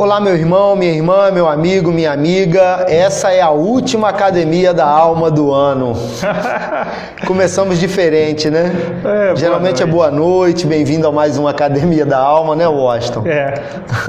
Olá, meu irmão, minha irmã, meu amigo, minha amiga. Essa é a última academia da alma do ano. Começamos diferente, né? É, Geralmente boa é boa noite, bem-vindo a mais uma academia da alma, né, Washington? É.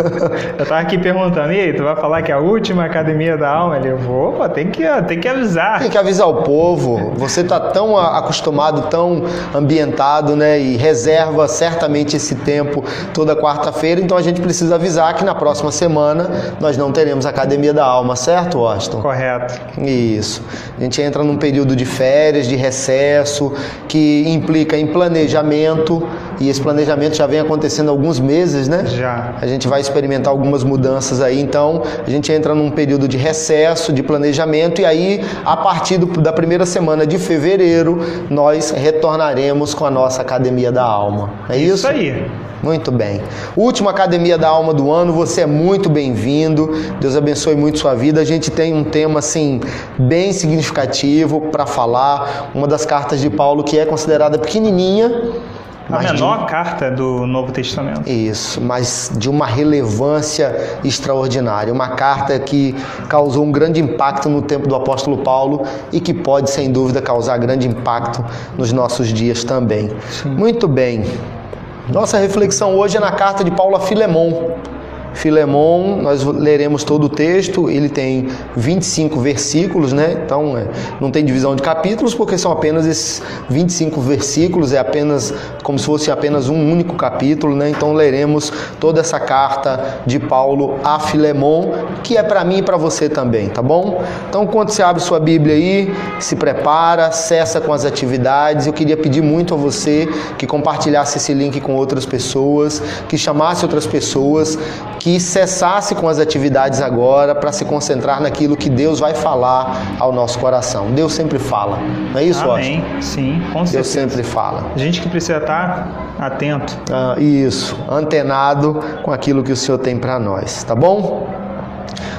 Eu tava aqui perguntando, e aí, tu vai falar que é a última academia da alma? Ele, opa, tem que, tem que avisar. Tem que avisar o povo. Você tá tão acostumado, tão ambientado, né? E reserva certamente esse tempo toda quarta-feira, então a gente precisa avisar que na próxima semana nós não teremos Academia da Alma, certo, Washington? Correto. Isso. A gente entra num período de férias, de recesso, que implica em planejamento, e esse planejamento já vem acontecendo há alguns meses, né? Já. A gente vai experimentar algumas mudanças aí, então a gente entra num período de recesso, de planejamento, e aí, a partir do, da primeira semana de fevereiro, nós retornaremos com a nossa Academia da Alma. É isso? Isso aí. Muito bem. Última Academia da Alma do ano, você é muito bem-vindo. Deus abençoe muito sua vida. A gente tem um tema assim bem significativo para falar, uma das cartas de Paulo que é considerada pequenininha, a menor carta do Novo Testamento. Isso, mas de uma relevância extraordinária. Uma carta que causou um grande impacto no tempo do apóstolo Paulo e que pode, sem dúvida, causar grande impacto nos nossos dias também. Sim. Muito bem. Nossa reflexão hoje é na carta de Paulo a Filemon. Filemon, nós leremos todo o texto, ele tem 25 versículos, né? Então é, não tem divisão de capítulos, porque são apenas esses 25 versículos, é apenas como se fosse apenas um único capítulo, né? Então leremos toda essa carta de Paulo a Filemon, que é para mim e para você também, tá bom? Então, quando você abre sua Bíblia aí, se prepara, cessa com as atividades. Eu queria pedir muito a você que compartilhasse esse link com outras pessoas, que chamasse outras pessoas que cessasse com as atividades agora para se concentrar naquilo que Deus vai falar ao nosso coração. Deus sempre fala, não é isso, Amém. Sim, com certeza. Deus sempre fala. A gente que precisa estar atento. Ah, isso, antenado com aquilo que o Senhor tem para nós, tá bom?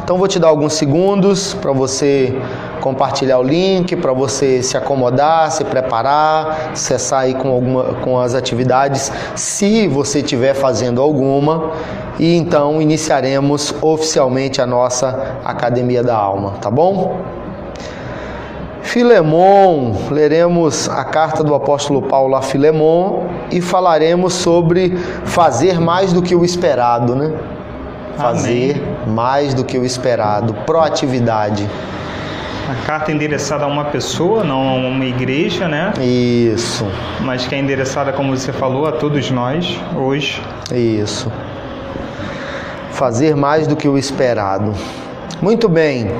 Então vou te dar alguns segundos para você compartilhar o link, para você se acomodar, se preparar, cessar aí com, alguma, com as atividades, se você estiver fazendo alguma, e então iniciaremos oficialmente a nossa Academia da Alma, tá bom? Filemon, leremos a carta do apóstolo Paulo a Filemon e falaremos sobre fazer mais do que o esperado, né? Fazer Amém. mais do que o esperado, proatividade. A carta é endereçada a uma pessoa, não a uma igreja, né? Isso. Mas que é endereçada, como você falou, a todos nós hoje. Isso. Fazer mais do que o esperado. Muito bem.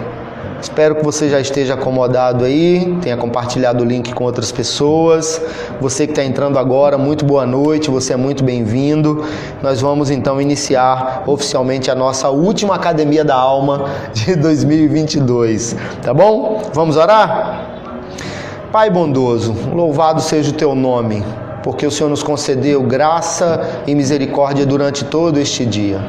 Espero que você já esteja acomodado aí, tenha compartilhado o link com outras pessoas. Você que está entrando agora, muito boa noite, você é muito bem-vindo. Nós vamos então iniciar oficialmente a nossa última Academia da Alma de 2022, tá bom? Vamos orar? Pai bondoso, louvado seja o teu nome, porque o Senhor nos concedeu graça e misericórdia durante todo este dia.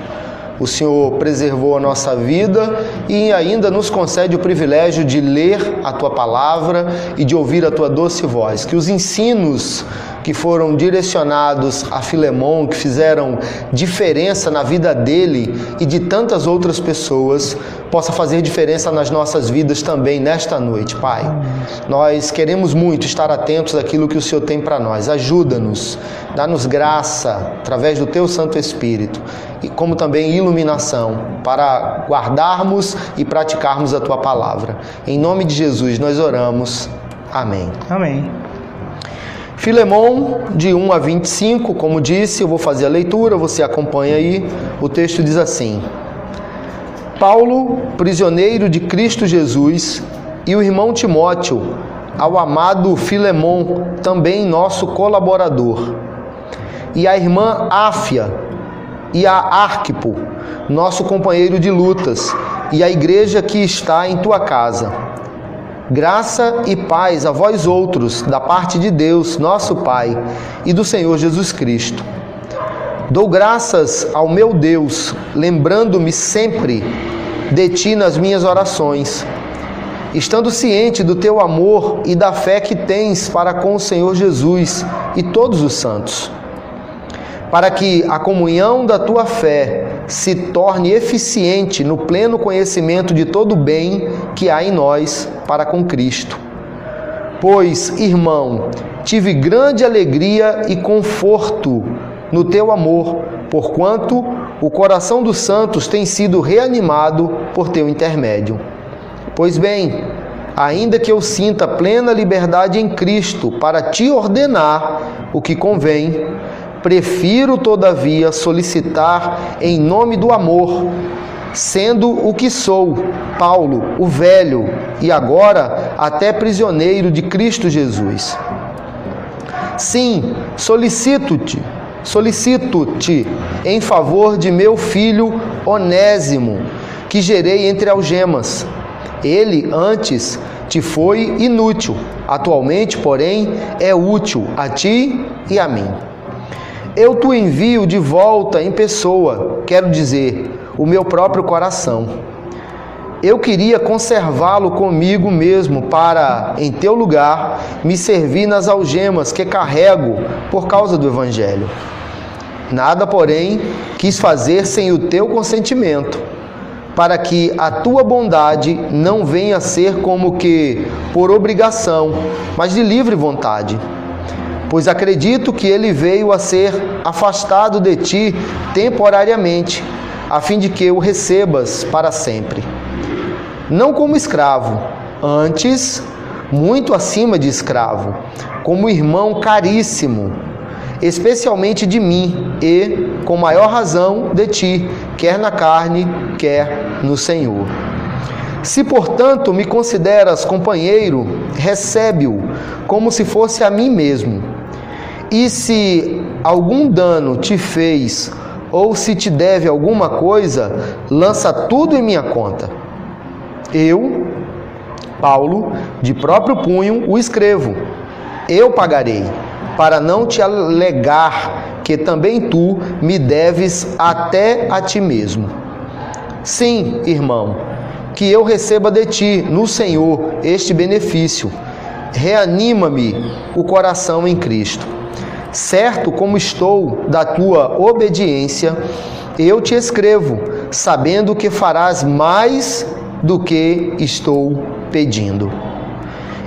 O Senhor preservou a nossa vida e ainda nos concede o privilégio de ler a tua palavra e de ouvir a tua doce voz. Que os ensinos que foram direcionados a Filemão, que fizeram diferença na vida dele e de tantas outras pessoas, possa fazer diferença nas nossas vidas também nesta noite, Pai. Nós queremos muito estar atentos àquilo que o Senhor tem para nós. Ajuda-nos, dá-nos graça através do teu Santo Espírito como também iluminação para guardarmos e praticarmos a tua palavra. Em nome de Jesus nós oramos. Amém. Amém. Filemão, de 1 a 25, como disse, eu vou fazer a leitura, você acompanha aí. O texto diz assim: Paulo, prisioneiro de Cristo Jesus, e o irmão Timóteo, ao amado Filemão, também nosso colaborador, e a irmã Áfia, e a Arquipo, nosso companheiro de lutas, e a igreja que está em tua casa Graça e paz a vós outros, da parte de Deus, nosso Pai, e do Senhor Jesus Cristo. Dou graças ao meu Deus, lembrando-me sempre de ti nas minhas orações, estando ciente do teu amor e da fé que tens para com o Senhor Jesus e todos os santos para que a comunhão da tua fé se torne eficiente no pleno conhecimento de todo o bem que há em nós para com Cristo. Pois, irmão, tive grande alegria e conforto no teu amor, porquanto o coração dos santos tem sido reanimado por teu intermédio. Pois bem, ainda que eu sinta plena liberdade em Cristo para te ordenar o que convém, prefiro, todavia, solicitar em nome do amor, sendo o que sou, Paulo, o velho, e agora até prisioneiro de Cristo Jesus. Sim, solicito-te, solicito-te em favor de meu filho Onésimo, que gerei entre algemas. Ele antes te foi inútil, atualmente, porém, é útil a ti e a mim. Eu te envio de volta em pessoa, quero dizer, o meu próprio coração. Eu queria conservá-lo comigo mesmo para, em teu lugar, me servir nas algemas que carrego por causa do Evangelho. Nada, porém, quis fazer sem o teu consentimento, para que a tua bondade não venha a ser como que por obrigação, mas de livre vontade. Pois acredito que ele veio a ser afastado de ti temporariamente, a fim de que o recebas para sempre não como escravo, antes muito acima de escravo, como irmão caríssimo, especialmente de mim e, com maior razão, de ti, quer na carne, quer no Senhor. Se, portanto, me consideras companheiro, recebe-o como se fosse a mim mesmo. E se algum dano te fez, ou se te deve alguma coisa, lança tudo em minha conta eu, Paulo, de próprio punho, o escrevo. Eu pagarei, para não te alegar que também tu me deves até a ti mesmo. Sim, irmão, que eu receba de ti, no Senhor, este benefício. Reanima-me o coração em Cristo. Certo como estou da tua obediência, eu te escrevo, sabendo que farás mais do que estou pedindo.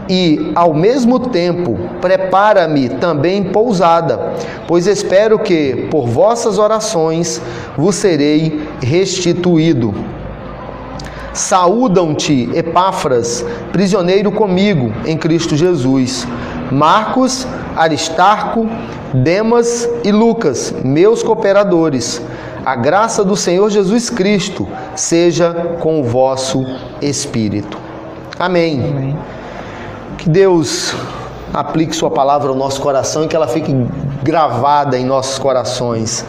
E, ao mesmo tempo, prepara-me também pousada, pois espero que, por vossas orações, vos serei restituído. Saúdam-te, Epáfras, prisioneiro comigo em Cristo Jesus. Marcos, Aristarco, Demas e Lucas, meus cooperadores a graça do Senhor Jesus Cristo seja com o vosso espírito. Amém. Amém. Que Deus aplique Sua palavra ao nosso coração e que ela fique gravada em nossos corações.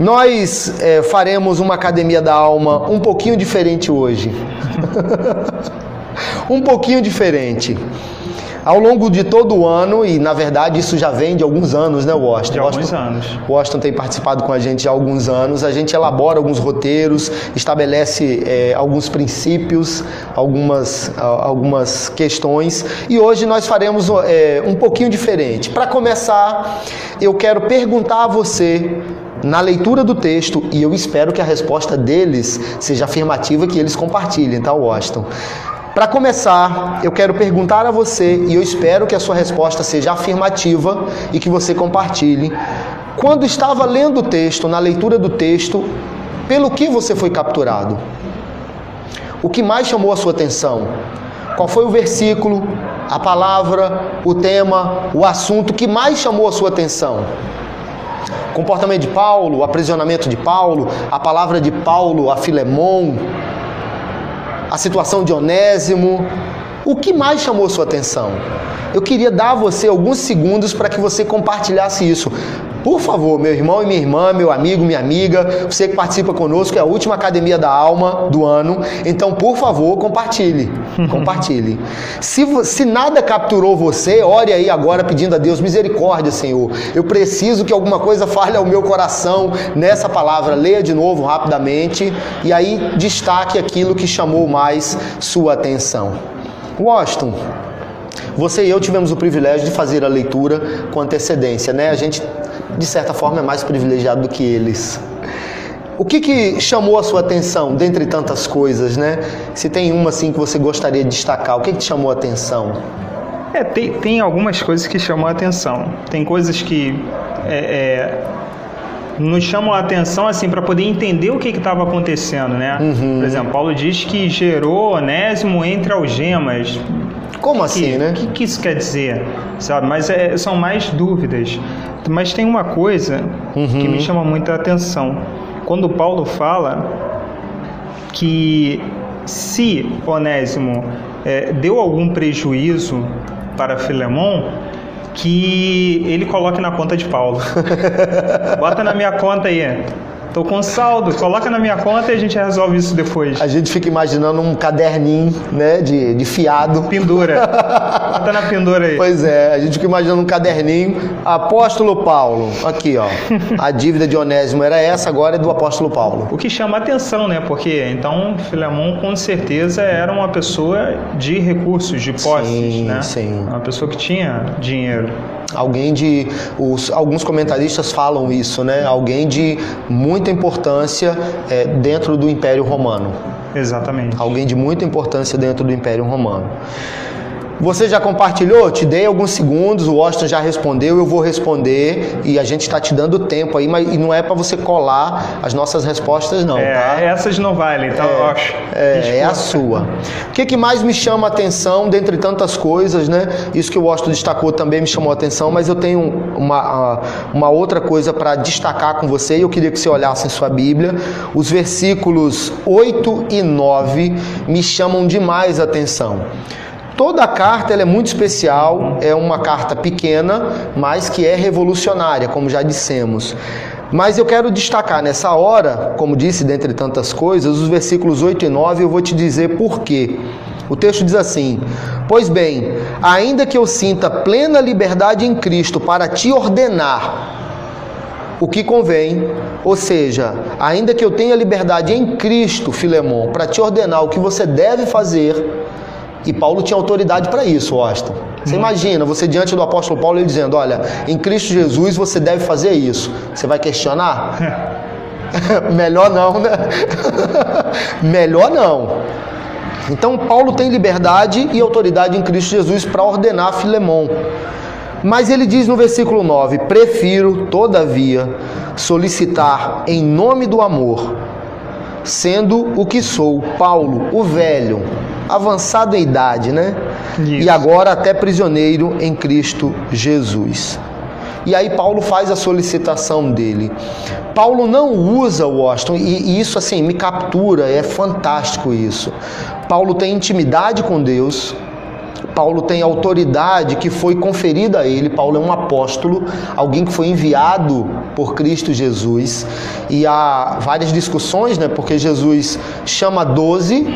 Nós é, faremos uma academia da alma um pouquinho diferente hoje. um pouquinho diferente. Ao longo de todo o ano, e na verdade isso já vem de alguns anos, né, Washington? De alguns Washington, anos. Washington tem participado com a gente há alguns anos. A gente elabora alguns roteiros, estabelece é, alguns princípios, algumas, algumas questões. E hoje nós faremos é, um pouquinho diferente. Para começar, eu quero perguntar a você na leitura do texto, e eu espero que a resposta deles seja afirmativa, que eles compartilhem, tá, Washington? Para começar, eu quero perguntar a você, e eu espero que a sua resposta seja afirmativa e que você compartilhe. Quando estava lendo o texto, na leitura do texto, pelo que você foi capturado? O que mais chamou a sua atenção? Qual foi o versículo, a palavra, o tema, o assunto que mais chamou a sua atenção? Comportamento de Paulo, o aprisionamento de Paulo, a palavra de Paulo a Filemon, a situação de Onésimo. O que mais chamou sua atenção? Eu queria dar a você alguns segundos para que você compartilhasse isso. Por favor, meu irmão e minha irmã, meu amigo, minha amiga, você que participa conosco, é a última academia da alma do ano. Então, por favor, compartilhe. Compartilhe. Se, se nada capturou você, ore aí agora pedindo a Deus misericórdia, Senhor. Eu preciso que alguma coisa fale ao meu coração nessa palavra. Leia de novo rapidamente e aí destaque aquilo que chamou mais sua atenção. Washington. Você e eu tivemos o privilégio de fazer a leitura com antecedência, né? A gente de certa forma, é mais privilegiado do que eles. O que, que chamou a sua atenção, dentre tantas coisas, né? Se tem uma assim que você gostaria de destacar, o que, que te chamou a atenção? É, tem, tem algumas coisas que chamam a atenção. Tem coisas que é, é, nos chamam a atenção assim para poder entender o que estava acontecendo, né? Uhum. Por exemplo, Paulo diz que gerou Onésimo entre algemas. Como assim, que, né? O que, que, isso quer dizer? Sabe? Mas é, são mais dúvidas. Mas tem uma coisa Uhum. que me chama muita atenção. Quando Paulo fala que se Onésimo é, deu algum prejuízo para Filemon, que ele coloque na conta de Paulo. Bota na minha conta aí. Tô com saldo, coloca na minha conta e a gente resolve isso depois. A gente fica imaginando um caderninho, né, de, de fiado. Pendura. Bota na pendura aí. Pois é, a gente fica imaginando um caderninho. Apóstolo Paulo, aqui ó. A dívida de Onésimo era essa, agora é do apóstolo Paulo. O que chama atenção, né? Porque então Filemon com certeza era uma pessoa de recursos, de posses, Sim, né? sim. Uma pessoa que tinha dinheiro. Alguém de. Os, alguns comentaristas falam isso, né? Alguém de muita importância é, dentro do Império Romano. Exatamente. Alguém de muita importância dentro do Império Romano. Você já compartilhou? Te dei alguns segundos, o Washington já respondeu, eu vou responder e a gente está te dando tempo aí, mas e não é para você colar as nossas respostas, não, É, tá? essas não valem, então eu acho. É, é a sua. O que, que mais me chama a atenção, dentre tantas coisas, né? Isso que o Washington destacou também me chamou a atenção, mas eu tenho uma, uma outra coisa para destacar com você e eu queria que você olhasse em sua Bíblia. Os versículos 8 e 9 me chamam demais a atenção. Toda a carta é muito especial, é uma carta pequena, mas que é revolucionária, como já dissemos. Mas eu quero destacar nessa hora, como disse, dentre tantas coisas, os versículos 8 e 9, eu vou te dizer por quê. O texto diz assim: Pois bem, ainda que eu sinta plena liberdade em Cristo para te ordenar o que convém, ou seja, ainda que eu tenha liberdade em Cristo, Filemon, para te ordenar o que você deve fazer, e Paulo tinha autoridade para isso, Austin. Você imagina, você diante do apóstolo Paulo, ele dizendo: Olha, em Cristo Jesus você deve fazer isso. Você vai questionar? Melhor não, né? Melhor não. Então, Paulo tem liberdade e autoridade em Cristo Jesus para ordenar Filemon. Mas ele diz no versículo 9: Prefiro, todavia, solicitar em nome do amor, sendo o que sou, Paulo, o velho, avançado em idade, né? Isso. E agora até prisioneiro em Cristo Jesus. E aí Paulo faz a solicitação dele. Paulo não usa o Washington, e, e isso assim me captura, é fantástico isso. Paulo tem intimidade com Deus, Paulo tem autoridade que foi conferida a ele. Paulo é um apóstolo, alguém que foi enviado por Cristo Jesus. E há várias discussões, né? Porque Jesus chama 12,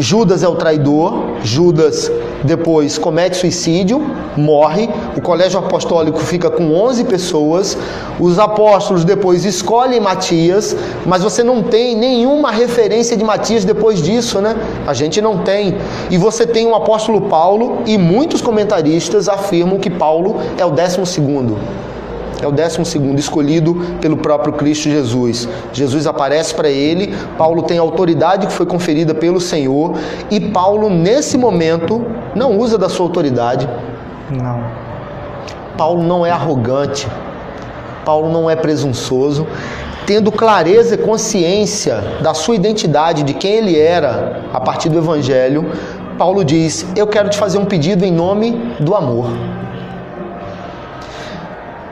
Judas é o traidor, Judas depois comete suicídio, morre, o colégio apostólico fica com 11 pessoas, os apóstolos depois escolhem Matias, mas você não tem nenhuma referência de Matias depois disso, né? A gente não tem. E você tem o apóstolo Paulo e muitos comentaristas afirmam que Paulo é o décimo segundo. É o décimo segundo, escolhido pelo próprio Cristo Jesus. Jesus aparece para ele, Paulo tem a autoridade que foi conferida pelo Senhor, e Paulo, nesse momento, não usa da sua autoridade. Não. Paulo não é arrogante, Paulo não é presunçoso, tendo clareza e consciência da sua identidade, de quem ele era a partir do Evangelho, Paulo diz: Eu quero te fazer um pedido em nome do amor.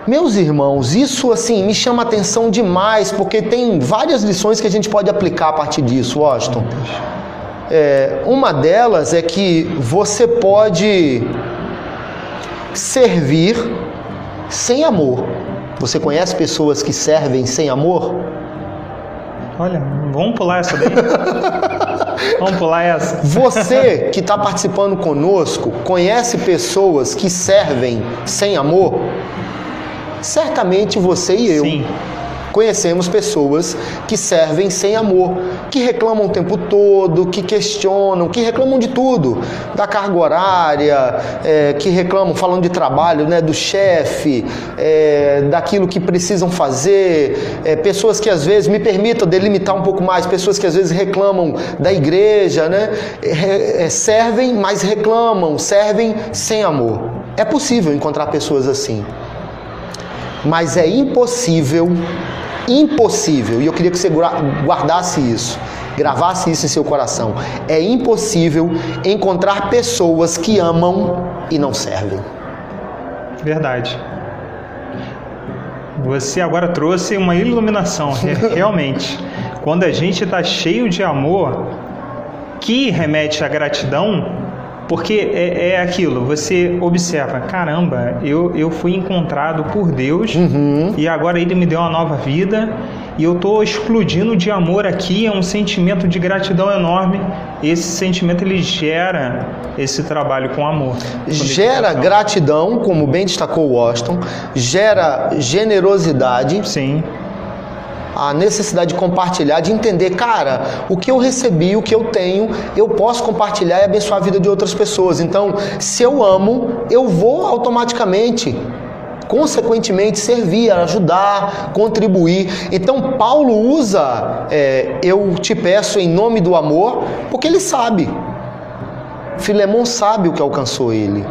Meus irmãos, isso assim me chama atenção demais, porque tem várias lições que a gente pode aplicar a partir disso, Washington. É, uma delas é que você pode servir sem amor. Você conhece pessoas que servem sem amor? Olha, vamos pular essa daí? vamos pular essa. Você que está participando conosco conhece pessoas que servem sem amor? Certamente você e eu Sim. conhecemos pessoas que servem sem amor, que reclamam o tempo todo, que questionam, que reclamam de tudo, da carga horária, é, que reclamam, falando de trabalho, né, do chefe, é, daquilo que precisam fazer, é, pessoas que às vezes, me permitam delimitar um pouco mais, pessoas que às vezes reclamam da igreja, né, é, é, servem, mas reclamam, servem sem amor. É possível encontrar pessoas assim mas é impossível, impossível, e eu queria que você guardasse isso, gravasse isso em seu coração. É impossível encontrar pessoas que amam e não servem. Verdade. Você agora trouxe uma iluminação, realmente. Quando a gente está cheio de amor, que remete à gratidão, porque é, é, aquilo, você observa, caramba, eu, eu fui encontrado por Deus uhum. e agora Ele me deu uma nova vida e eu estou explodindo de amor aqui, é um sentimento de gratidão enorme. Esse sentimento ele gera esse trabalho com amor. Gera gratidão, como bem destacou Washington, gera generosidade. Sim a necessidade de compartilhar, de entender, cara, o que eu recebi, o que eu tenho, eu posso compartilhar e abençoar a vida de outras pessoas. Então, se eu amo, eu vou automaticamente consequentemente servir, ajudar, contribuir. Então Paulo usa é, eu te peço em nome do amor, porque ele sabe. Filemão sabe o que alcançou ele.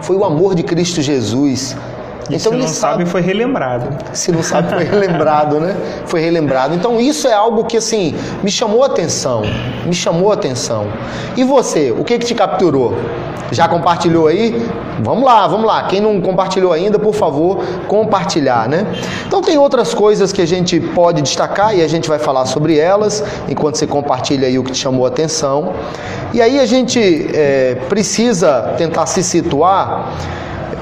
Foi o amor de Cristo Jesus e então, se não sabe, foi relembrado. Se não sabe, foi relembrado, né? Foi relembrado. Então isso é algo que assim me chamou a atenção, me chamou a atenção. E você, o que que te capturou? Já compartilhou aí? Vamos lá, vamos lá. Quem não compartilhou ainda, por favor, compartilhar, né? Então tem outras coisas que a gente pode destacar e a gente vai falar sobre elas enquanto você compartilha aí o que te chamou a atenção. E aí a gente é, precisa tentar se situar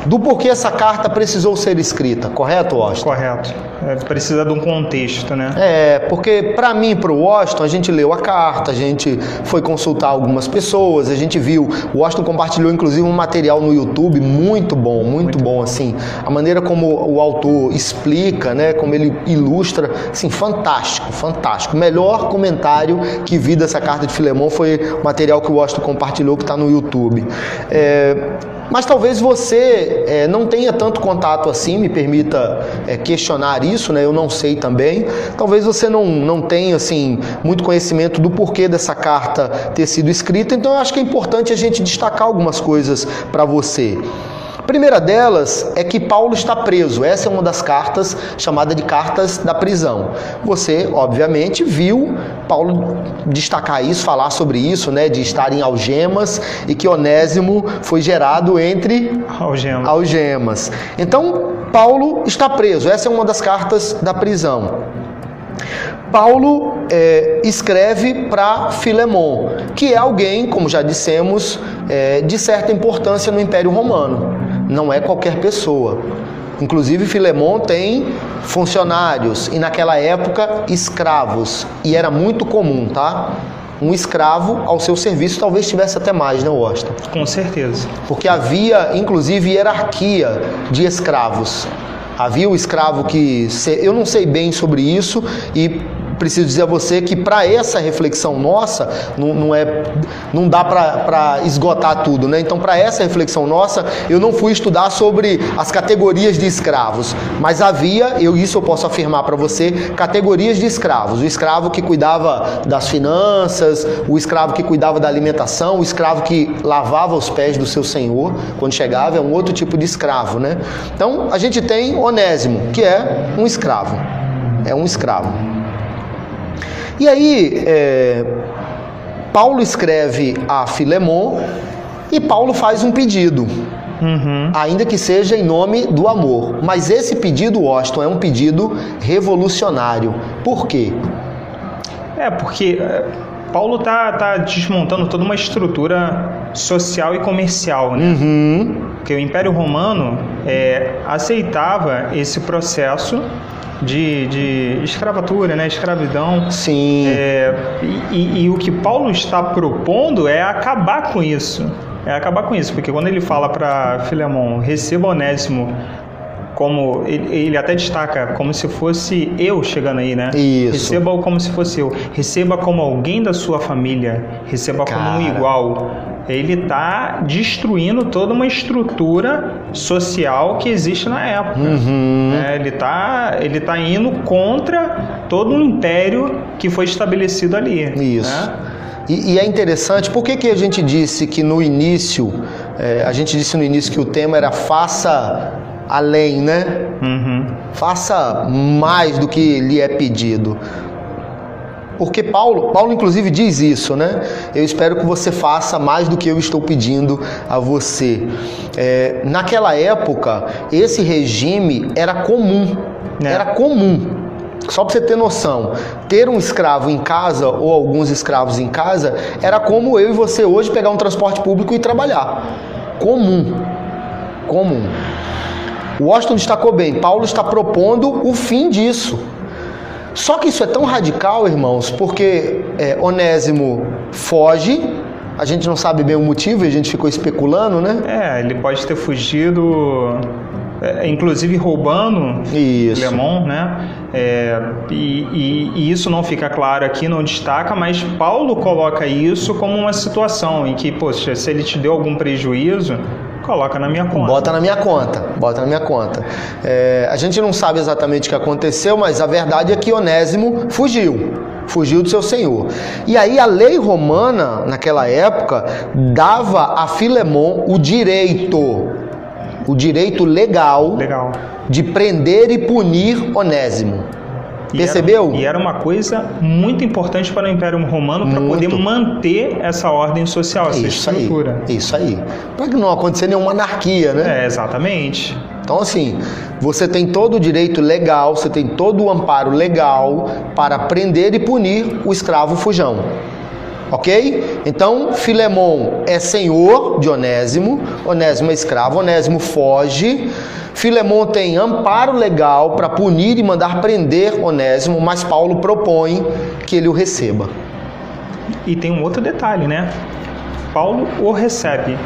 do porquê essa carta precisou ser escrita, correto, Washington? Correto. É, precisa de um contexto, né? É, porque para mim, para o Washington, a gente leu a carta, a gente foi consultar algumas pessoas, a gente viu. O Washington compartilhou inclusive um material no YouTube muito bom, muito, muito bom, bom, assim. A maneira como o autor explica, né, como ele ilustra, assim, fantástico, fantástico. O melhor comentário que vi dessa carta de Filemão foi o material que o Washington compartilhou que está no YouTube. É, mas talvez você é, não tenha tanto contato assim, me permita é, questionar isso, né? Eu não sei também. Talvez você não, não tenha assim muito conhecimento do porquê dessa carta ter sido escrita. Então eu acho que é importante a gente destacar algumas coisas para você primeira delas é que Paulo está preso. Essa é uma das cartas chamada de cartas da prisão. Você, obviamente, viu Paulo destacar isso, falar sobre isso, né, de estar em algemas e que Onésimo foi gerado entre algemas. algemas. Então, Paulo está preso. Essa é uma das cartas da prisão. Paulo é, escreve para Filemon, que é alguém, como já dissemos, é, de certa importância no Império Romano. Não é qualquer pessoa. Inclusive, Filemon tem funcionários e, naquela época, escravos. E era muito comum, tá? Um escravo ao seu serviço, talvez tivesse até mais, né, Washington? Com certeza. Porque havia, inclusive, hierarquia de escravos. Havia o escravo que. Eu não sei bem sobre isso e preciso dizer a você que para essa reflexão nossa, não, não, é, não dá para esgotar tudo, né? Então, para essa reflexão nossa, eu não fui estudar sobre as categorias de escravos, mas havia, eu isso eu posso afirmar para você, categorias de escravos. O escravo que cuidava das finanças, o escravo que cuidava da alimentação, o escravo que lavava os pés do seu senhor quando chegava, é um outro tipo de escravo, né? Então, a gente tem Onésimo, que é um escravo. É um escravo. E aí, é, Paulo escreve a Filemon e Paulo faz um pedido. Uhum. Ainda que seja em nome do amor. Mas esse pedido, Washington, é um pedido revolucionário. Por quê? É, porque é, Paulo está tá desmontando toda uma estrutura social e comercial, né? Uhum. Porque o Império Romano é, aceitava esse processo de, de escravatura, né? escravidão. Sim. É, e, e, o que Paulo está propondo é acabar com isso. É acabar com isso, porque quando ele fala para Filemão, receba Onésimo como ele, ele, até destaca como se fosse eu chegando aí, né? Isso. Receba como se fosse eu. Receba como alguém da sua família. Receba Cara. como um igual. Ele está destruindo toda uma estrutura social que existe na época. Uhum. É, ele está ele tá indo contra todo um império que foi estabelecido ali. Isso. Né? E, e, é interessante, por que, que a gente disse que no início, é, a gente disse no início que o tema era faça além, né? Uhum. Faça mais do que lhe é pedido. Porque Paulo, Paulo inclusive diz isso, né? Eu espero que você faça mais do que eu estou pedindo a você. É, naquela época, esse regime era comum. É. Era comum. Só para você ter noção, ter um escravo em casa ou alguns escravos em casa era como eu e você hoje pegar um transporte público e trabalhar. Comum. Comum. Washington destacou bem, Paulo está propondo o fim disso. Só que isso é tão radical, irmãos, porque é, Onésimo foge, a gente não sabe bem o motivo, a gente ficou especulando, né? É, ele pode ter fugido é, inclusive roubando isso. Lemon, né? É, e, e, e, isso não fica claro aqui, não destaca, mas Paulo coloca isso como uma situação em que, poxa, se ele te deu algum prejuízo, coloca na minha conta. Bota na minha conta, bota na minha conta. É, a gente não sabe exatamente o que aconteceu, mas a verdade é que Onésimo fugiu fugiu do seu senhor. E aí a lei romana, naquela época, dava a Filemon o direito o direito legal, legal. de prender e punir Onésimo. E Percebeu? Era, e era uma coisa muito importante para o Império Romano para poder manter essa ordem social, essa isso estrutura. Aí, isso aí. Para que não acontecer nenhuma anarquia, né? É, exatamente. Então, assim, você tem todo o direito legal, você tem todo o amparo legal para prender e punir o escravo fujão. Ok? Então, Filemon é senhor de Onésimo, Onésimo é escravo, Onésimo foge. Filemon tem amparo legal para punir e mandar prender Onésimo, mas Paulo propõe que ele o receba. E tem um outro detalhe, né? Paulo o recebe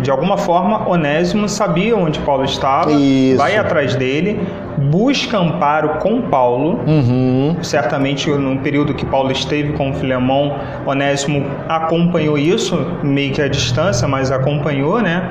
de alguma forma, Onésimo sabia onde Paulo estava, Isso. vai atrás dele, busca amparo com Paulo. Uhum. Certamente, no período que Paulo esteve com Filemão, Onésimo acompanhou isso, meio que à distância, mas acompanhou, né?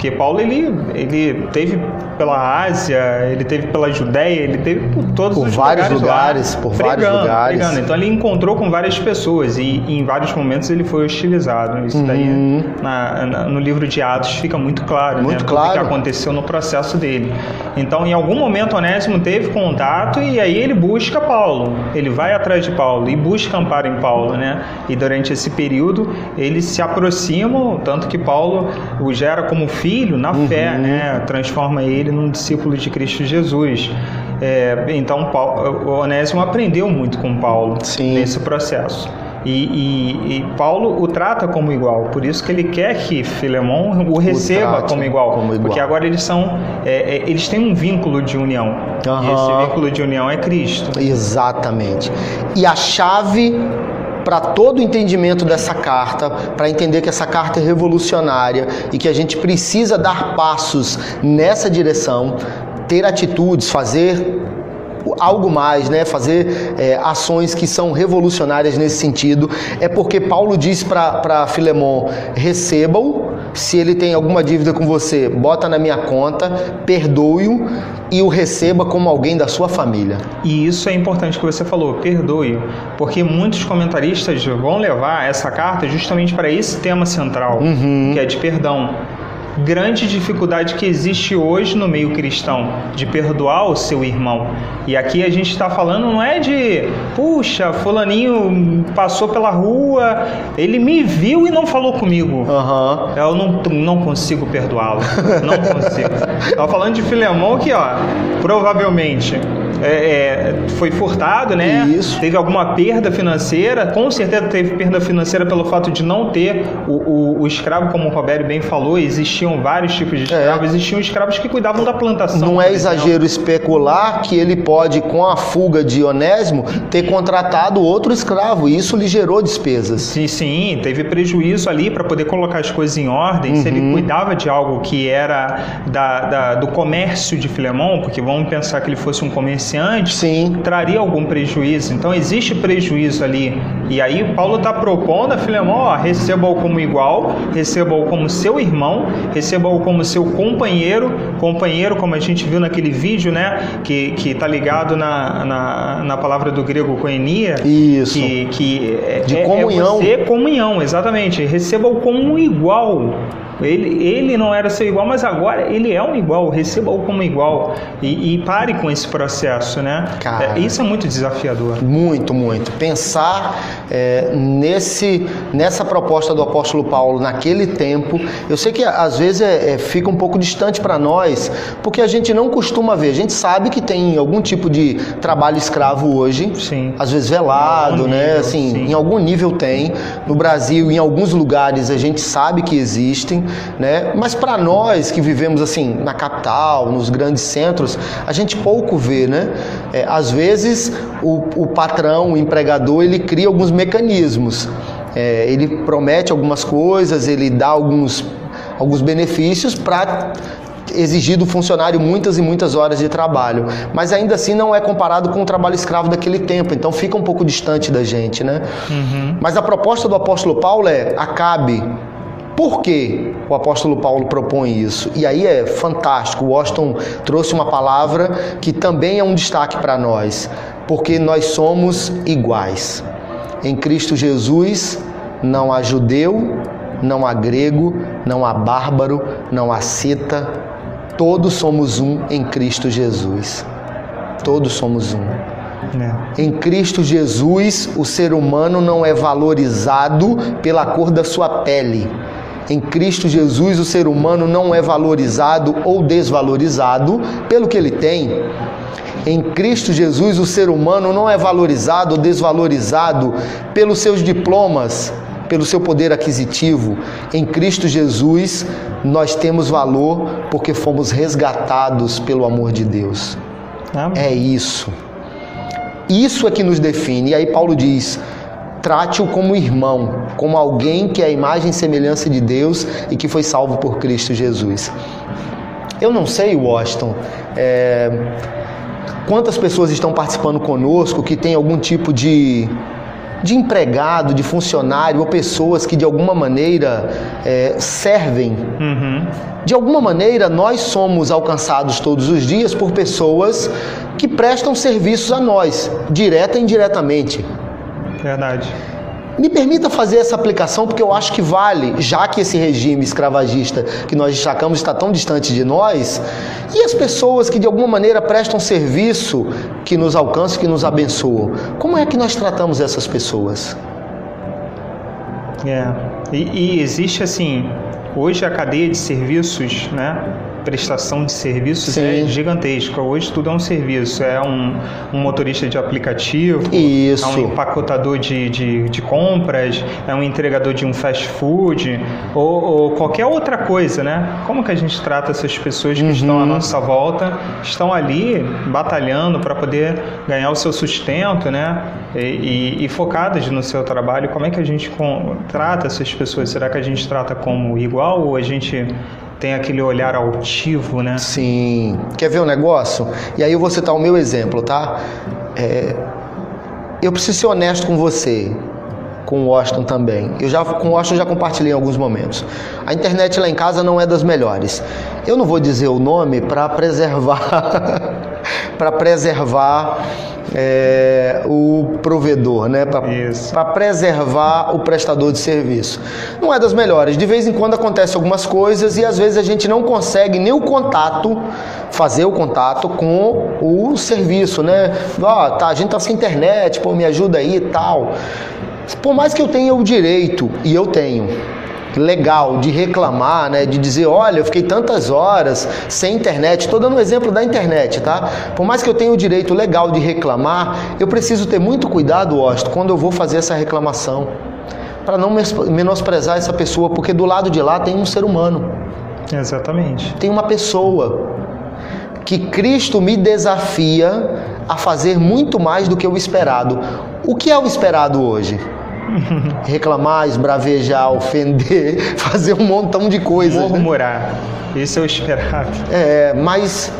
Porque Paulo ele, ele teve pela Ásia, ele teve pela Judéia, ele teve por todos por os vários lugares, lugares por pregando, vários lugares. Pregando. Então ele encontrou com várias pessoas e, e, em vários momentos ele foi hostilizado. Isso uhum. daí na, na, no livro de Atos fica muito claro, né? muito né? claro. o que aconteceu no processo dele. Então em algum momento Onésimo teve contato e aí ele busca Paulo, ele vai atrás de Paulo e busca amparo em Paulo, né? E durante esse período eles se aproximam, tanto que Paulo o gera como filho filho na uhum. fé, né? Transforma ele num discípulo de Cristo Jesus. É, então, Paulo, o Onésimo aprendeu muito com Paulo Sim. nesse processo. E, e, e, Paulo o trata como igual, por isso que ele quer que Filemão o receba o como, igual, como, igual, porque agora eles são, é, é, eles têm um vínculo de união, uhum. e esse vínculo de união é Cristo. Exatamente. E a chave para todo o entendimento dessa carta, para entender que essa carta é revolucionária e que a gente precisa dar passos nessa direção, ter atitudes, fazer algo mais, né? fazer é, ações que são revolucionárias nesse sentido, é porque Paulo diz para Filemon: receba-o, se ele tem alguma dívida com você, bota na minha conta, perdoe-o e o receba como alguém da sua família. E isso é importante que você falou, perdoe-o, porque muitos comentaristas vão levar essa carta justamente para esse tema central, uhum. que é de perdão grande dificuldade que existe hoje no meio cristão de perdoar o seu irmão. E aqui a gente está falando não é de, puxa, fulaninho passou pela rua, ele me viu e não falou comigo. Uhum. Eu não, não consigo perdoá-lo. Não consigo. Estava falando de Filemão que, ó, provavelmente é, é, foi furtado, né? Isso. Teve alguma perda financeira, com certeza teve perda financeira pelo fato de não ter o, o, o escravo, como o Roberto bem falou, existiam vários tipos de escravos, é. existiam escravos que cuidavam da plantação. Não é exagero especular que ele pode, com a fuga de Onésimo, ter contratado outro escravo, e isso lhe gerou despesas. Sim, sim, teve prejuízo ali para poder colocar as coisas em ordem. Uhum. Se ele uhum. cuidava de algo que era da, da, do comércio de Filemão, porque vamos pensar que ele fosse um comerciante, sim. traria algum prejuízo. Então existe prejuízo ali. E aí Paulo está propondo a Filemão, ó, receba-o como igual, receba-o como seu irmão, receba-o como seu companheiro, companheiro, como a gente viu naquele vídeo, né, que, que tá ligado na, na, na palavra do grego koenia, Isso. que, que é, de comunhão. É, é comunhão, exatamente. Receba-o como igual. Ele, ele não era seu igual, mas agora ele é um igual, receba-o como igual. E, e, pare com esse processo, né? Cara, é, isso é muito desafiador. Muito, muito. Pensar é, nesse, nessa proposta do apóstolo Paulo naquele tempo, eu sei que às vezes é, é fica um pouco distante para nós, porque a gente não costuma ver. A gente sabe que tem algum tipo de trabalho escravo hoje, sim. às vezes velado, né? Nível, assim, sim. em algum nível tem. No Brasil, em alguns lugares, a gente sabe que existem né? Mas para nós que vivemos assim na capital, nos grandes centros, a gente pouco vê, né? É, às vezes o, o patrão, o empregador, ele cria alguns mecanismos. É, ele promete algumas coisas, ele dá alguns, alguns benefícios para exigir do funcionário muitas e muitas horas de trabalho, mas ainda assim não é comparado com o trabalho escravo daquele tempo, então fica um pouco distante da gente, né? Uhum. Mas a proposta do apóstolo Paulo é acabe por que o apóstolo Paulo propõe isso? E aí é fantástico. Washington trouxe uma palavra que também é um destaque para nós, porque nós somos iguais. Em Cristo Jesus não há judeu, não há grego, não há bárbaro, não há cita, todos somos um em Cristo Jesus. Todos somos um. É. Em Cristo Jesus, o ser humano não é valorizado pela cor da sua pele em Cristo Jesus, o ser humano não é valorizado ou desvalorizado pelo que ele tem. Em Cristo Jesus, o ser humano não é valorizado ou desvalorizado pelos seus diplomas, pelo seu poder aquisitivo. Em Cristo Jesus, nós temos valor porque fomos resgatados pelo amor de Deus. Amém. É isso. Isso é que nos define. E aí Paulo diz: Trate-o como irmão, como alguém que é a imagem e semelhança de Deus e que foi salvo por Cristo Jesus. Eu não sei, Washington, é, quantas pessoas estão participando conosco que tem algum tipo de, de empregado, de funcionário ou pessoas que de alguma maneira é, servem. Uhum. De alguma maneira, nós somos alcançados todos os dias por pessoas que prestam serviços a nós, direta e indiretamente. Verdade. Me permita fazer essa aplicação porque eu acho que vale, já que esse regime escravagista que nós destacamos está tão distante de nós, e as pessoas que de alguma maneira prestam serviço que nos alcançam, que nos abençoam. Como é que nós tratamos essas pessoas? É. E, e existe assim, hoje a cadeia de serviços, né? Prestação de serviços é Sim. é gigantesca. Hoje tudo é um serviço. É um, um motorista de aplicativo, Isso. é um empacotador de, de, de, compras, é um entregador de um fast food ou, ou, qualquer outra coisa, né? Como que a gente trata essas pessoas que uhum. estão à nossa volta, estão ali batalhando para poder ganhar o seu sustento, né? E, e, e, focadas no seu trabalho. Como é que a gente trata essas pessoas? Será que a gente trata como igual ou a gente tem aquele olhar altivo, né? Sim. Quer ver um negócio? E aí eu vou citar o meu exemplo, tá? É... Eu preciso ser honesto com você, com o Washington também. Eu já com o Washington já compartilhei em alguns momentos. A internet lá em casa não é das melhores. Eu não vou dizer o nome para preservar para preservar é, o provedor, né? Para preservar o prestador de serviço. Não é das melhores. De vez em quando acontece algumas coisas e às vezes a gente não consegue nem o contato, fazer o contato com o serviço, né? Ah, tá, a gente tá sem internet, pô, me ajuda aí e tal. Por mais que eu tenha o direito, e eu tenho, legal de reclamar, né? De dizer, olha, eu fiquei tantas horas sem internet. Estou dando um exemplo da internet, tá? Por mais que eu tenha o direito legal de reclamar, eu preciso ter muito cuidado, Osto, quando eu vou fazer essa reclamação. Para não menosprezar essa pessoa, porque do lado de lá tem um ser humano. Exatamente. Tem uma pessoa que Cristo me desafia a fazer muito mais do que o esperado. O que é o esperado hoje? Reclamar, esbravejar, ofender, fazer um montão de coisas. Murmurar. Né? Esse é o esperado. É, mas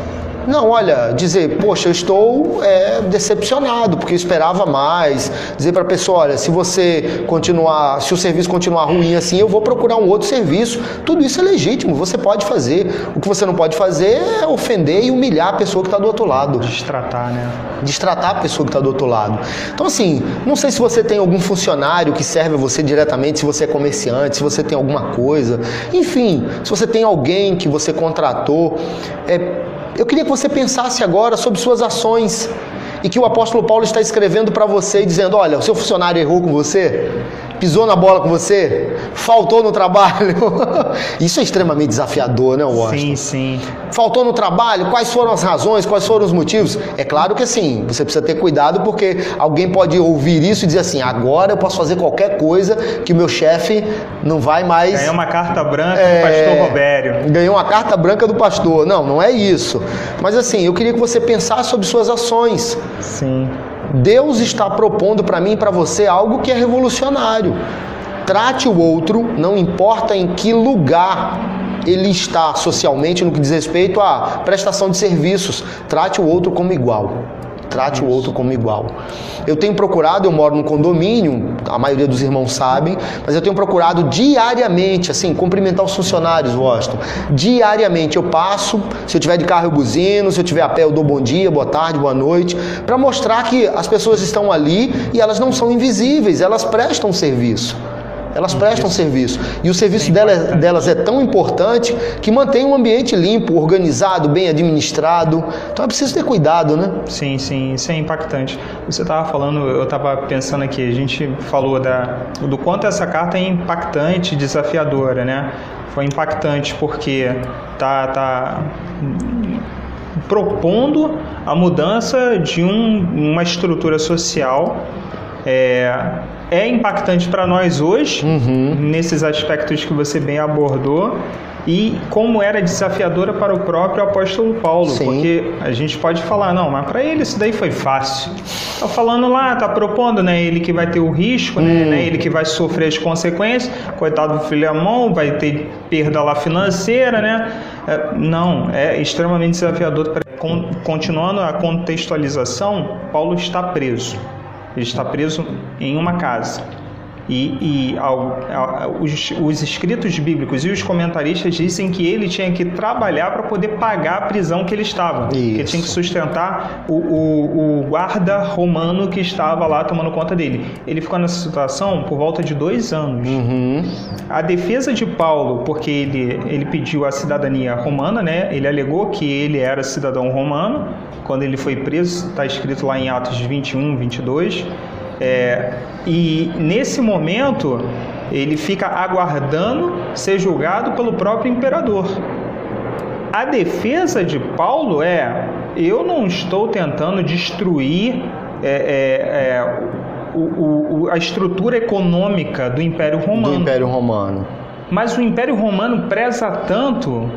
não, olha, dizer, poxa, eu estou é, decepcionado porque eu esperava mais. Dizer para a pessoa, olha, se você continuar, se o serviço continuar ruim assim, eu vou procurar um outro serviço. Tudo isso é legítimo, você pode fazer. O que você não pode fazer é ofender e humilhar a pessoa que está do outro lado. Destratar, né? Destratar a pessoa que está do outro lado. Então, assim, não sei se você tem algum funcionário que serve a você diretamente, se você é comerciante, se você tem alguma coisa. Enfim, se você tem alguém que você contratou. É, eu queria que você pensasse agora sobre suas ações e que o apóstolo Paulo está escrevendo para você dizendo: olha, o seu funcionário errou com você, pisou na bola com você, faltou no trabalho. Isso é extremamente desafiador, né, Washington? Sim, sim. Faltou no trabalho? Quais foram as razões? Quais foram os motivos? É claro que sim, você precisa ter cuidado porque alguém pode ouvir isso e dizer assim: agora eu posso fazer qualquer coisa que o meu chefe não vai mais. Ganhou uma carta branca é... do pastor Robério. Ganhou uma carta branca do pastor. Não, não é isso. Mas assim, eu queria que você pensasse sobre suas ações. Sim. Deus está propondo para mim e para você algo que é revolucionário. Trate o outro, não importa em que lugar ele está socialmente no que diz respeito à prestação de serviços. Trate o outro como igual. Trate o outro como igual. Eu tenho procurado, eu moro num condomínio, a maioria dos irmãos sabem, mas eu tenho procurado diariamente, assim, cumprimentar os funcionários, Washington. Diariamente eu passo, se eu tiver de carro eu buzino, se eu tiver a pé eu dou bom dia, boa tarde, boa noite, para mostrar que as pessoas estão ali e elas não são invisíveis, elas prestam serviço. Elas prestam serviço. E o serviço delas, delas é tão importante que mantém um ambiente limpo, organizado, bem administrado. Então é preciso ter cuidado, né? Sim, sim, isso é impactante. Você estava falando, eu estava pensando aqui, a gente falou da, do quanto essa carta é impactante, desafiadora, né? Foi impactante porque tá, tá propondo a mudança de um, uma estrutura social é, é impactante para nós hoje, uhum. nesses aspectos que você bem abordou, e como era desafiadora para o próprio apóstolo Paulo, Sim. porque a gente pode falar, não, mas para ele isso daí foi fácil. Tá falando lá, tá propondo, né, ele que vai ter o risco, né, hum. né, ele que vai sofrer as consequências, coitado do Filemão, vai ter perda lá financeira, né? É, não, é extremamente desafiador. Continuando a contextualização, Paulo está preso. Ele está preso em uma casa. E, e ao, ao, os, os, escritos bíblicos e os comentaristas dizem que ele tinha que trabalhar para poder pagar a prisão que ele estava. Isso. Que tinha que sustentar o, o, o, guarda romano que estava lá tomando conta dele. Ele ficou nessa situação por volta de dois anos. Uhum. A defesa de Paulo, porque ele, ele pediu a cidadania romana, né? ele alegou que ele era cidadão romano. Quando ele foi preso, está escrito lá em Atos 21, 22 é, e nesse momento ele fica aguardando ser julgado pelo próprio imperador. A defesa de Paulo é: eu não estou tentando destruir é, é, é o, o, a estrutura econômica do Império Romano. Do Império Romano. Mas o Império Romano preza tanto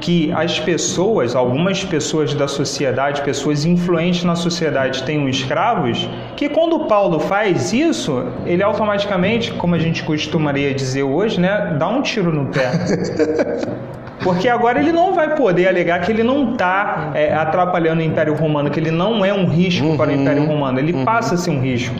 que as pessoas, algumas pessoas da sociedade, pessoas influentes na sociedade, tenham escravos, que quando Paulo faz isso, ele automaticamente, como a gente costumaria dizer hoje, né, dá um tiro no pé. Porque agora ele não vai poder alegar que ele não está é, atrapalhando o Império Romano, que ele não é um risco uhum, para o Império Romano, ele uhum. passa a ser um risco.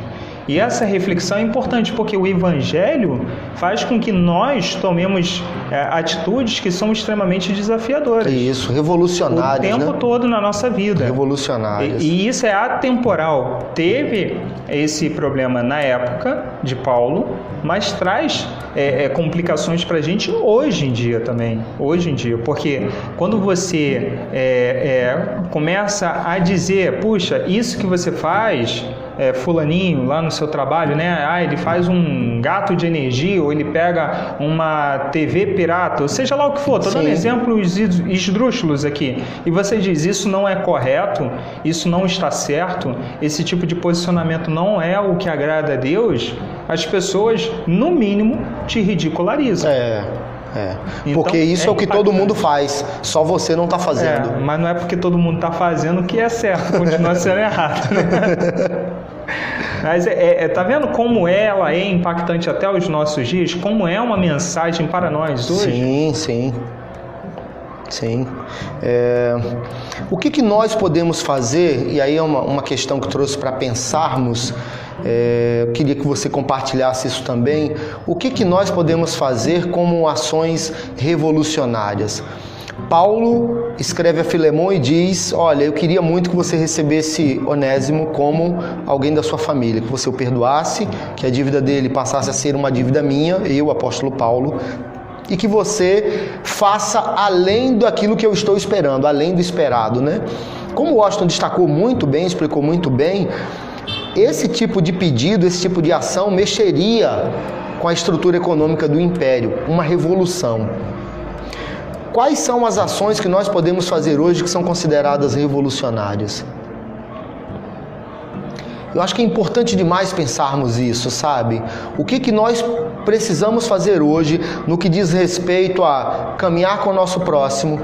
E essa reflexão é importante porque o Evangelho faz com que nós tomemos é, atitudes que são extremamente desafiadoras. Isso, revolucionárias. O tempo né? todo na nossa vida. Revolucionárias. E, e isso é atemporal. Teve esse problema na época de Paulo, mas traz é, é, complicações para a gente hoje em dia também. Hoje em dia. Porque quando você é, é, começa a dizer, puxa, isso que você faz é, fulaninho lá no seu trabalho, né? Ah, ele faz um gato de energia ou ele pega uma TV pirata, ou seja lá o que for. Estou dando exemplos esdrúxulos aqui. E você diz, isso não é correto, isso não está certo, esse tipo de posicionamento não é o que agrada a Deus, as pessoas, no mínimo, te ridicularizam. É. É. Então, porque isso é, é, o que todo mundo faz, só você não está fazendo. É, mas não é porque todo mundo está fazendo que é certo, continua sendo errado. Né? Mas é, é, é, tá vendo como ela é impactante até os nossos dias? Como é uma mensagem para nós hoje? Sim, sim. Sim. É, o que, que nós podemos fazer, e aí é uma, uma questão que trouxe para pensarmos, é, queria que você compartilhasse isso também. O que, que nós podemos fazer como ações revolucionárias? Paulo escreve a Filemão e diz: Olha, eu queria muito que você recebesse Onésimo como alguém da sua família, que você o perdoasse, que a dívida dele passasse a ser uma dívida minha, eu, apóstolo Paulo, e que você faça além daquilo que eu estou esperando, além do esperado, né? Como o Washington destacou muito bem, explicou muito bem, esse tipo de pedido, esse tipo de ação mexeria com a estrutura econômica do império, uma revolução. Quais são as ações que nós podemos fazer hoje que são consideradas revolucionárias? Eu acho que é importante demais pensarmos isso, sabe? O que, que nós precisamos fazer hoje no que diz respeito a caminhar com o nosso próximo,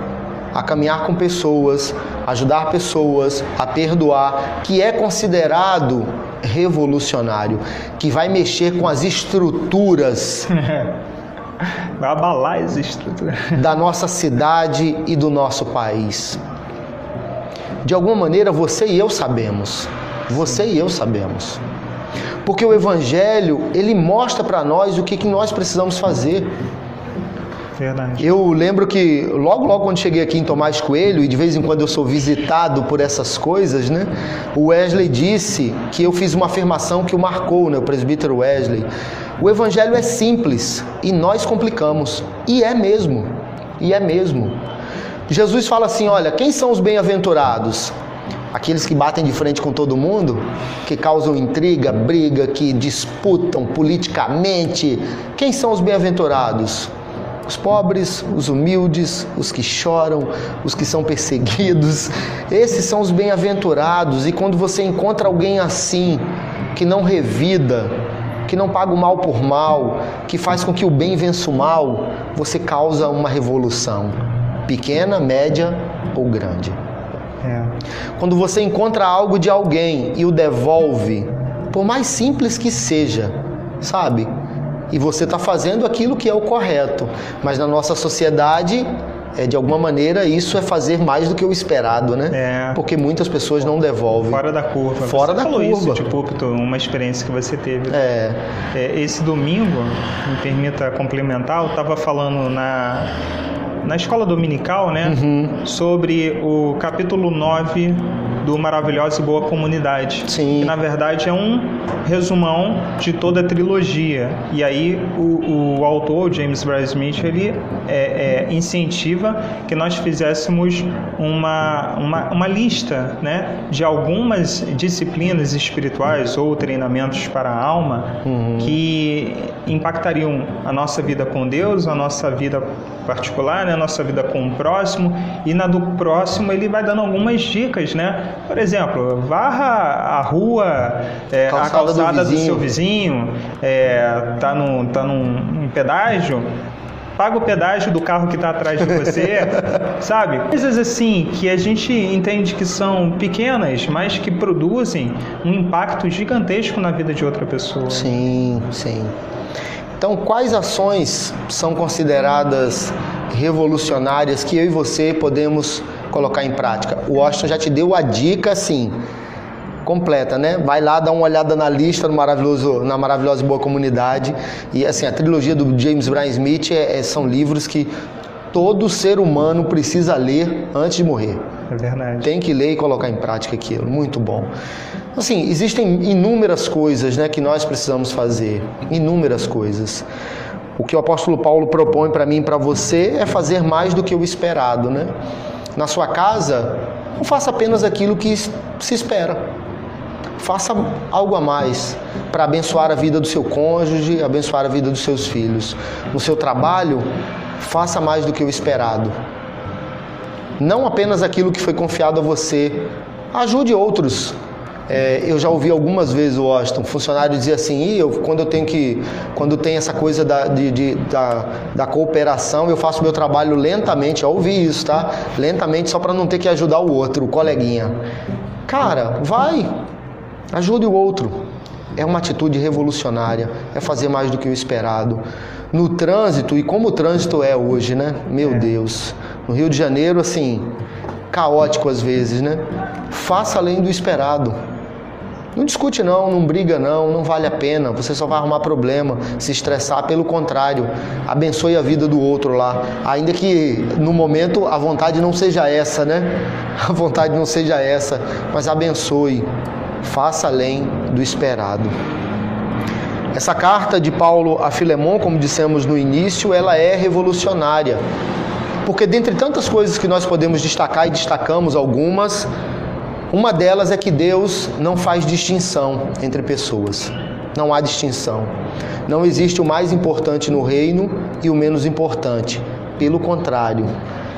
a caminhar com pessoas, ajudar pessoas, a perdoar, que é considerado revolucionário, que vai mexer com as estruturas. Vai abalar as estruturas. Da nossa cidade e do nosso país. De alguma maneira, você e eu sabemos você e eu sabemos. Porque o Evangelho, ele mostra para nós o que, que nós precisamos fazer. Verdade. Eu lembro que logo, logo quando cheguei aqui em Tomás Coelho, e de vez em quando eu sou visitado por essas coisas, né? O Wesley disse que eu fiz uma afirmação que o marcou, né? O presbítero Wesley. O evangelho é simples e nós complicamos. E é mesmo. E é mesmo. Jesus fala assim: olha, quem são os bem-aventurados? Aqueles que batem de frente com todo mundo, que causam intriga, briga, que disputam politicamente. Quem são os bem-aventurados? Os pobres, os humildes, os que choram, os que são perseguidos. Esses são os bem-aventurados. E quando você encontra alguém assim, que não revida, que não paga o mal por mal, que faz com que o bem vença o mal, você causa uma revolução, pequena, média ou grande. É. Quando você encontra algo de alguém e o devolve, por mais simples que seja, sabe? E você está fazendo aquilo que é o correto. Mas na nossa sociedade, é, de alguma maneira, isso é fazer mais do que o esperado, né? É. Porque muitas pessoas não devolvem. Fora da curva. Fora você da falou curva. isso de púlpito, uma experiência que você teve. É. é esse domingo, me permita complementar, eu estava falando na na escola dominical, né, uhum. sobre o capítulo 9 do Maravilhosa e Boa Comunidade. Sim. Que na verdade é um resumão de toda a trilogia. E aí o, o autor, James Bryce Smith, ele é, é, incentiva que nós fizéssemos uma, uma, uma lista né, de algumas disciplinas espirituais ou treinamentos para a alma uhum. que impactariam a nossa vida com Deus, a nossa vida particular, né, a nossa vida com o próximo, e na do próximo ele vai dando algumas dicas, né? Por exemplo, varra a rua, é, calçada a calçada do, do seu vizinho, é, tá, no, tá num, pedágio, paga o pedágio do carro que está atrás de você, sabe? Coisas assim que a gente entende que são pequenas, mas que produzem um impacto gigantesco na vida de outra pessoa. Sim, sim. Então, quais ações são consideradas revolucionárias que eu e você podemos colocar em prática? O Washington já te deu a dica, assim, completa, né? Vai lá dar uma olhada na lista no maravilhoso, na maravilhosa boa comunidade e assim a trilogia do James Bryan Smith é, é, são livros que todo ser humano precisa ler antes de morrer. É verdade. Tem que ler e colocar em prática aquilo. Muito bom. Assim, existem inúmeras coisas né, que nós precisamos fazer, inúmeras coisas. O que o apóstolo Paulo propõe para mim e para você é fazer mais do que o esperado. Né? Na sua casa, não faça apenas aquilo que se espera. Faça algo a mais para abençoar a vida do seu cônjuge, abençoar a vida dos seus filhos. No seu trabalho, faça mais do que o esperado. Não apenas aquilo que foi confiado a você, ajude outros. É, eu já ouvi algumas vezes o Washington, funcionário dizer assim, eu, quando eu tenho que, quando tem essa coisa da, de, de, da, da cooperação, eu faço meu trabalho lentamente, eu ouvi isso, tá? Lentamente, só para não ter que ajudar o outro, o coleguinha. Cara, vai, ajude o outro. É uma atitude revolucionária, é fazer mais do que o esperado. No trânsito, e como o trânsito é hoje, né? Meu é. Deus. No Rio de Janeiro, assim, caótico às vezes, né? Faça além do esperado. Não discute não, não briga não, não vale a pena. Você só vai arrumar problema, se estressar. Pelo contrário, abençoe a vida do outro lá. Ainda que no momento a vontade não seja essa, né? A vontade não seja essa, mas abençoe. Faça além do esperado. Essa carta de Paulo a Filemon, como dissemos no início, ela é revolucionária. Porque dentre tantas coisas que nós podemos destacar e destacamos algumas, uma delas é que Deus não faz distinção entre pessoas. Não há distinção. Não existe o mais importante no reino e o menos importante. Pelo contrário,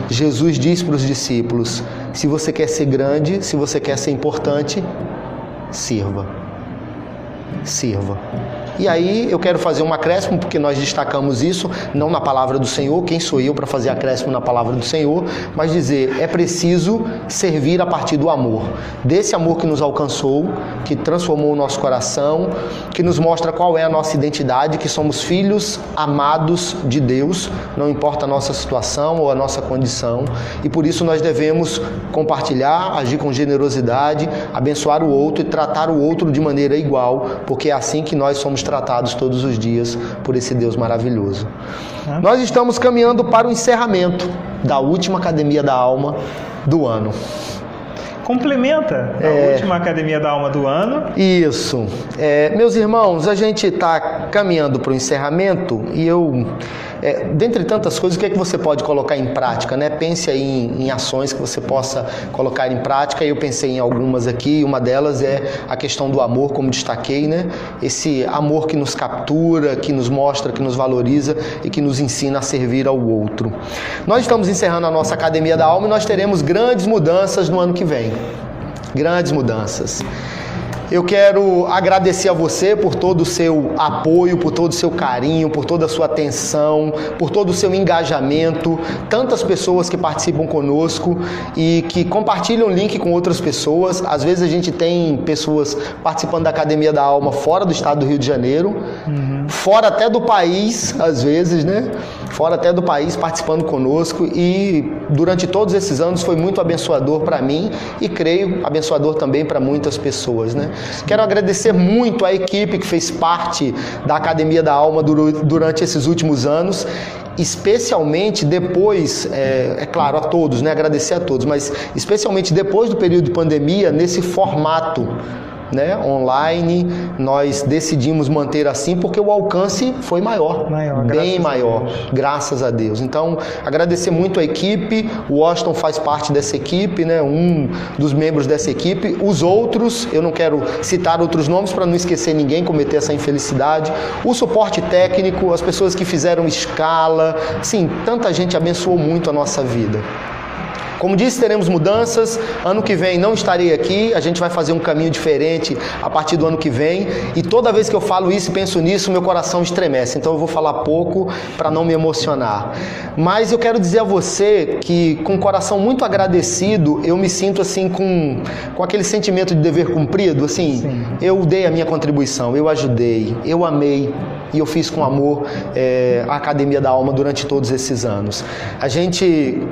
Jesus diz para os discípulos: se você quer ser grande, se você quer ser importante, sirva. Sirva. E aí eu quero fazer um acréscimo, porque nós destacamos isso, não na palavra do Senhor, quem sou eu para fazer acréscimo na palavra do Senhor, mas dizer, é preciso servir a partir do amor. Desse amor que nos alcançou, que transformou o nosso coração, que nos mostra qual é a nossa identidade, que somos filhos amados de Deus, não importa a nossa situação ou a nossa condição, e por isso nós devemos compartilhar, agir com generosidade, abençoar o outro e tratar o outro de maneira igual, porque é assim que nós somos tratados todos os dias por esse Deus maravilhoso. Nós estamos caminhando para o encerramento da última Academia da Alma do ano. Complementa a é, última Academia da Alma do ano. Isso. É, meus irmãos, a gente está caminhando para o encerramento e eu é, dentre tantas coisas, o que é que você pode colocar em prática? Né? Pense aí em, em ações que você possa colocar em prática. Eu pensei em algumas aqui. Uma delas é a questão do amor, como destaquei, né? Esse amor que nos captura, que nos mostra, que nos valoriza e que nos ensina a servir ao outro. Nós estamos encerrando a nossa Academia da Alma e nós teremos grandes mudanças no ano que vem. Grandes mudanças. Eu quero agradecer a você por todo o seu apoio, por todo o seu carinho, por toda a sua atenção, por todo o seu engajamento. Tantas pessoas que participam conosco e que compartilham o link com outras pessoas. Às vezes a gente tem pessoas participando da Academia da Alma fora do estado do Rio de Janeiro, uhum. Fora até do país, às vezes, né? Fora até do país participando conosco e durante todos esses anos foi muito abençoador para mim e creio abençoador também para muitas pessoas, né? Quero agradecer muito a equipe que fez parte da Academia da Alma durante esses últimos anos especialmente depois, é, é, claro, a todos, né? Agradecer a todos, mas especialmente depois do período de pandemia, nesse formato né, online, nós decidimos manter assim porque o alcance foi maior, maior bem maior, graças a Deus. Então, agradecer muito a equipe, o Washington faz parte dessa equipe, né, um dos membros dessa equipe. Os outros, eu não quero citar outros nomes para não esquecer ninguém, cometer essa infelicidade. O suporte técnico, as pessoas que fizeram escala, sim, tanta gente abençoou muito a nossa vida. Como disse, teremos mudanças. Ano que vem não estarei aqui. A gente vai fazer um caminho diferente a partir do ano que vem. E toda vez que eu falo isso e penso nisso, meu coração estremece. Então eu vou falar pouco para não me emocionar. Mas eu quero dizer a você que, com o coração muito agradecido, eu me sinto assim com, com aquele sentimento de dever cumprido. Assim, Sim. eu dei a minha contribuição, eu ajudei, eu amei e eu fiz com amor é, a Academia da Alma durante todos esses anos. A gente,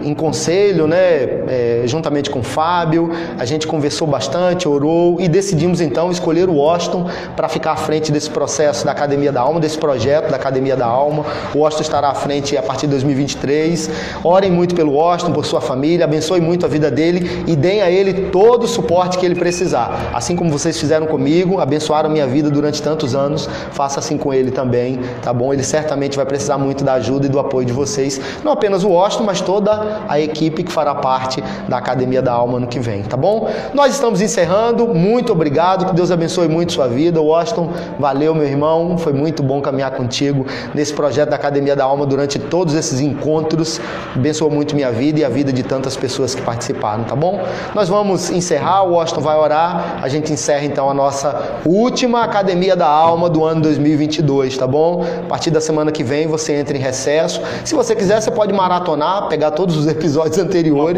em conselho, né? É, juntamente com o Fábio, a gente conversou bastante, orou e decidimos então escolher o Washington para ficar à frente desse processo da Academia da Alma, desse projeto da Academia da Alma. O Washington estará à frente a partir de 2023. Orem muito pelo Washington, por sua família, abençoe muito a vida dele e deem a ele todo o suporte que ele precisar. Assim como vocês fizeram comigo, abençoaram minha vida durante tantos anos, faça assim com ele também, tá bom? Ele certamente vai precisar muito da ajuda e do apoio de vocês, não apenas o Washington, mas toda a equipe que fará parte parte da Academia da Alma no que vem, tá bom? Nós estamos encerrando. Muito obrigado. Que Deus abençoe muito sua vida. Washington, valeu, meu irmão. Foi muito bom caminhar contigo nesse projeto da Academia da Alma durante todos esses encontros. Abençoou muito minha vida e a vida de tantas pessoas que participaram, tá bom? Nós vamos encerrar. O Washington vai orar. A gente encerra então a nossa última Academia da Alma do ano 2022, tá bom? A partir da semana que vem você entra em recesso. Se você quiser, você pode maratonar, pegar todos os episódios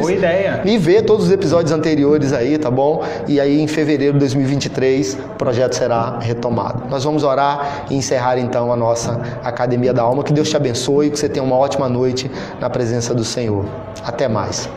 anteriores. Boa ideia. E ver todos os episódios anteriores aí, tá bom? E aí em fevereiro de 2023 o projeto será retomado. Nós vamos orar e encerrar então a nossa Academia da Alma. Que Deus te abençoe, que você tenha uma ótima noite na presença do Senhor. Até mais.